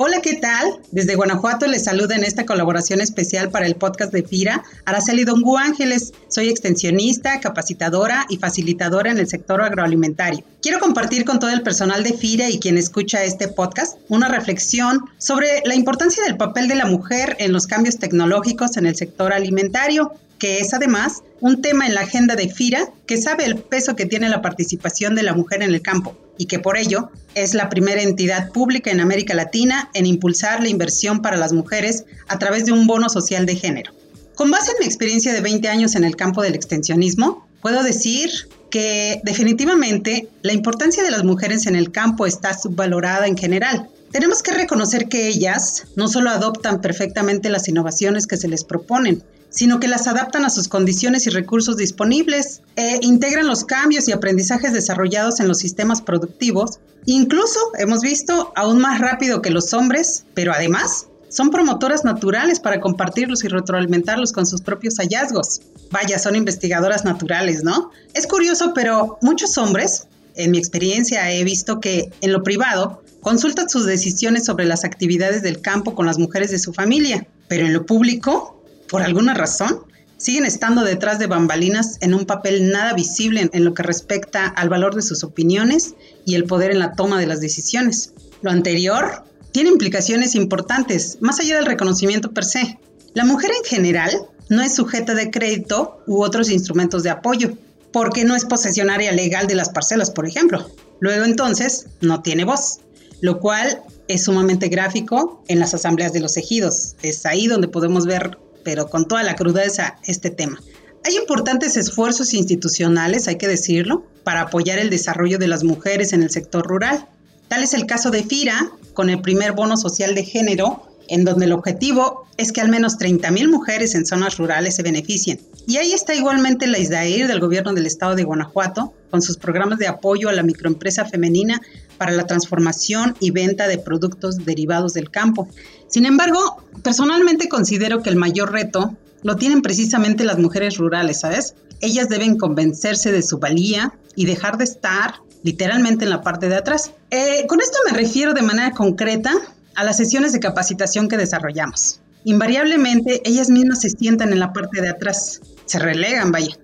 Hola, ¿qué tal? Desde Guanajuato les saluda en esta colaboración especial para el podcast de FIRA, Araceli Dongu Ángeles. Soy extensionista, capacitadora y facilitadora en el sector agroalimentario. Quiero compartir con todo el personal de FIRA y quien escucha este podcast una reflexión sobre la importancia del papel de la mujer en los cambios tecnológicos en el sector alimentario que es además un tema en la agenda de FIRA que sabe el peso que tiene la participación de la mujer en el campo y que por ello es la primera entidad pública en América Latina en impulsar la inversión para las mujeres a través de un bono social de género. Con base en mi experiencia de 20 años en el campo del extensionismo, puedo decir que definitivamente la importancia de las mujeres en el campo está subvalorada en general. Tenemos que reconocer que ellas no solo adoptan perfectamente las innovaciones que se les proponen, sino que las adaptan a sus condiciones y recursos disponibles, e integran los cambios y aprendizajes desarrollados en los sistemas productivos, incluso hemos visto aún más rápido que los hombres, pero además son promotoras naturales para compartirlos y retroalimentarlos con sus propios hallazgos. Vaya, son investigadoras naturales, ¿no? Es curioso, pero muchos hombres, en mi experiencia he visto que en lo privado consultan sus decisiones sobre las actividades del campo con las mujeres de su familia, pero en lo público por alguna razón, siguen estando detrás de bambalinas en un papel nada visible en, lo que respecta al valor de sus opiniones y el poder en la toma de las decisiones. Lo anterior tiene implicaciones importantes, más allá del reconocimiento per se. La mujer en general no es sujeta de crédito u otros instrumentos de apoyo, porque no es posesionaria legal de las parcelas, por ejemplo. Luego entonces no tiene voz, lo cual es sumamente gráfico en las asambleas de los ejidos. Es ahí donde podemos ver pero con toda la crudeza este tema. Hay importantes esfuerzos institucionales, hay que decirlo, para apoyar el desarrollo de las mujeres en el sector rural. Tal es el caso de FIRA, con el primer bono social de género, en donde el objetivo es que al menos 30.000 mujeres en zonas rurales se beneficien. Y ahí está igualmente la ISDAIR del gobierno del estado de Guanajuato, con sus programas de apoyo a la microempresa femenina para la transformación y venta de productos derivados del campo. Sin embargo, personalmente considero que el mayor reto lo tienen precisamente las mujeres rurales, ¿sabes? Ellas deben convencerse de su valía y dejar de estar literalmente en la parte de atrás. Eh, con esto me refiero de manera concreta a las sesiones de capacitación que desarrollamos. Invariablemente, ellas mismas se sientan en la parte de atrás, se relegan, vaya.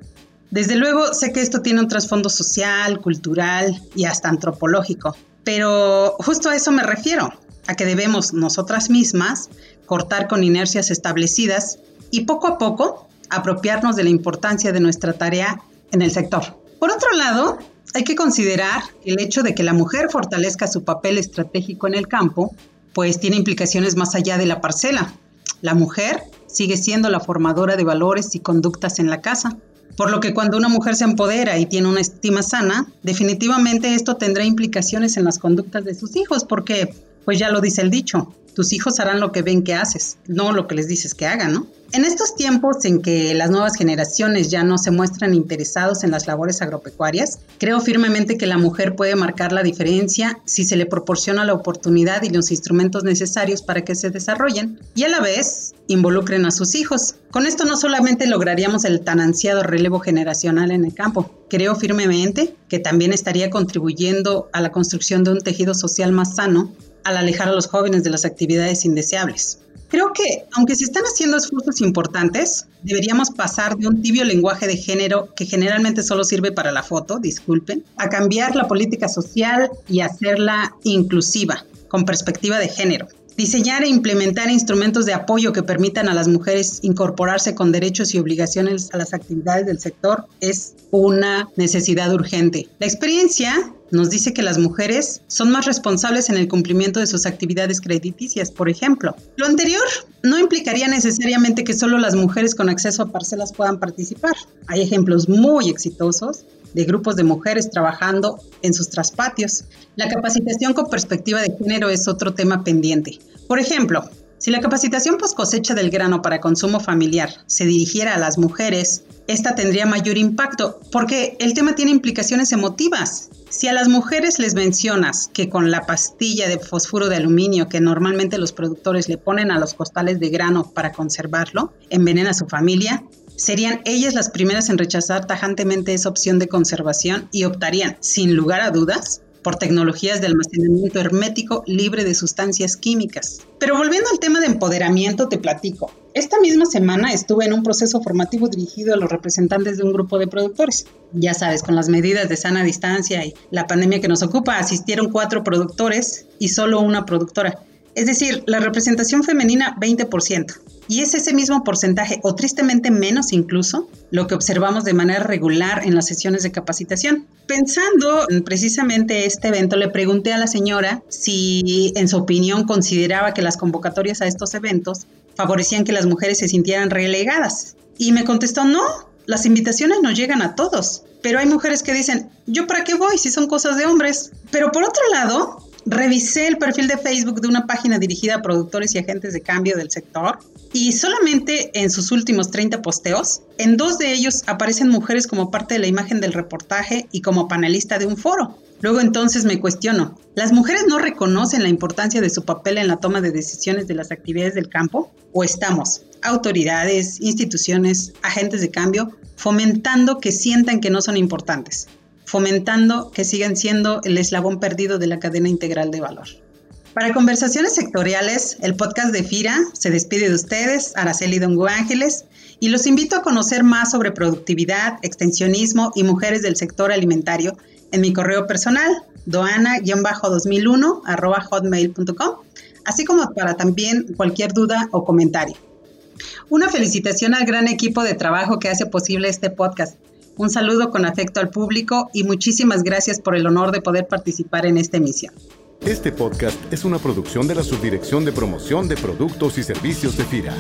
Desde luego, sé que esto tiene un trasfondo social, cultural y hasta antropológico, pero justo a eso me refiero a que debemos nosotras mismas cortar con inercias establecidas y poco a poco apropiarnos de la importancia de nuestra tarea en el sector. Por otro lado, hay que considerar el hecho de que la mujer fortalezca su papel estratégico en el campo, pues tiene implicaciones más allá de la parcela. La mujer sigue siendo la formadora de valores y conductas en la casa. Por lo que cuando una mujer se empodera y tiene una estima sana, definitivamente esto tendrá implicaciones en las conductas de sus hijos, porque pues ya lo dice el dicho, tus hijos harán lo que ven que haces, no lo que les dices que hagan, ¿no? En estos tiempos en que las nuevas generaciones ya no se muestran interesados en las labores agropecuarias, creo firmemente que la mujer puede marcar la diferencia si se le proporciona la oportunidad y los instrumentos necesarios para que se desarrollen y a la vez involucren a sus hijos. Con esto no solamente lograríamos el tan ansiado relevo generacional en el campo, creo firmemente que también estaría contribuyendo a la construcción de un tejido social más sano al alejar a los jóvenes de las actividades indeseables. Creo que, aunque se están haciendo esfuerzos importantes, deberíamos pasar de un tibio lenguaje de género que generalmente solo sirve para la foto, disculpen, a cambiar la política social y hacerla inclusiva, con perspectiva de género. Diseñar e implementar instrumentos de apoyo que permitan a las mujeres incorporarse con derechos y obligaciones a las actividades del sector es una necesidad urgente. La experiencia nos dice que las mujeres son más responsables en el cumplimiento de sus actividades crediticias, por ejemplo. Lo anterior no implicaría necesariamente que solo las mujeres con acceso a parcelas puedan participar. Hay ejemplos muy exitosos de grupos de mujeres trabajando en sus traspatios. La capacitación con perspectiva de género es otro tema pendiente. Por ejemplo, Si la capacitación post cosecha del grano para consumo familiar se dirigiera a las mujeres, esta tendría mayor impacto porque el tema tiene implicaciones emotivas. Si a las mujeres les mencionas que con la pastilla de fósforo de aluminio que normalmente los productores le ponen a los costales de grano para conservarlo, envenena a su familia, serían ellas las primeras en rechazar tajantemente esa opción de conservación y optarían, sin lugar a dudas, por tecnologías de almacenamiento hermético libre de sustancias químicas. Pero volviendo al tema de empoderamiento, te platico. Esta misma semana estuve en un proceso formativo dirigido a los representantes de un grupo de productores. Ya sabes, con las medidas de sana distancia y la pandemia que nos ocupa, asistieron cuatro productores y solo una productora. Es decir, la representación femenina 20%. Y es ese mismo porcentaje, o tristemente menos incluso, lo que observamos de manera regular en las sesiones de capacitación. Pensando en precisamente este evento, le pregunté a la señora si en su opinión consideraba que las convocatorias a estos eventos favorecían que las mujeres se sintieran relegadas. Y me contestó, no, las invitaciones nos llegan a todos, pero hay mujeres que dicen, yo para qué voy si son cosas de hombres. Pero por otro lado, revisé el perfil de Facebook de una página dirigida a productores y agentes de cambio del sector y solamente en sus últimos 30 posteos, en dos de ellos aparecen mujeres como parte de la imagen del reportaje y como panelista de un foro. Luego entonces me cuestiono, ¿las mujeres no reconocen la importancia de su papel en la toma de decisiones de las actividades del campo? ¿O estamos, autoridades, instituciones, agentes de cambio, fomentando que sientan que no son importantes? Fomentando que sigan siendo el eslabón perdido de la cadena integral de valor. Para conversaciones sectoriales, el podcast de FIRA se despide de ustedes, Araceli Dongo Ángeles, y los invito a conocer más sobre productividad, extensionismo y mujeres del sector alimentario en mi correo personal, doana-2001 hotmail.com, así como para también cualquier duda o comentario. Una felicitación al gran equipo de trabajo que hace posible este podcast. Un saludo con afecto al público y muchísimas gracias por el honor de poder participar en esta emisión. Este podcast es una producción de la Subdirección de Promoción de Productos y Servicios de FIRA.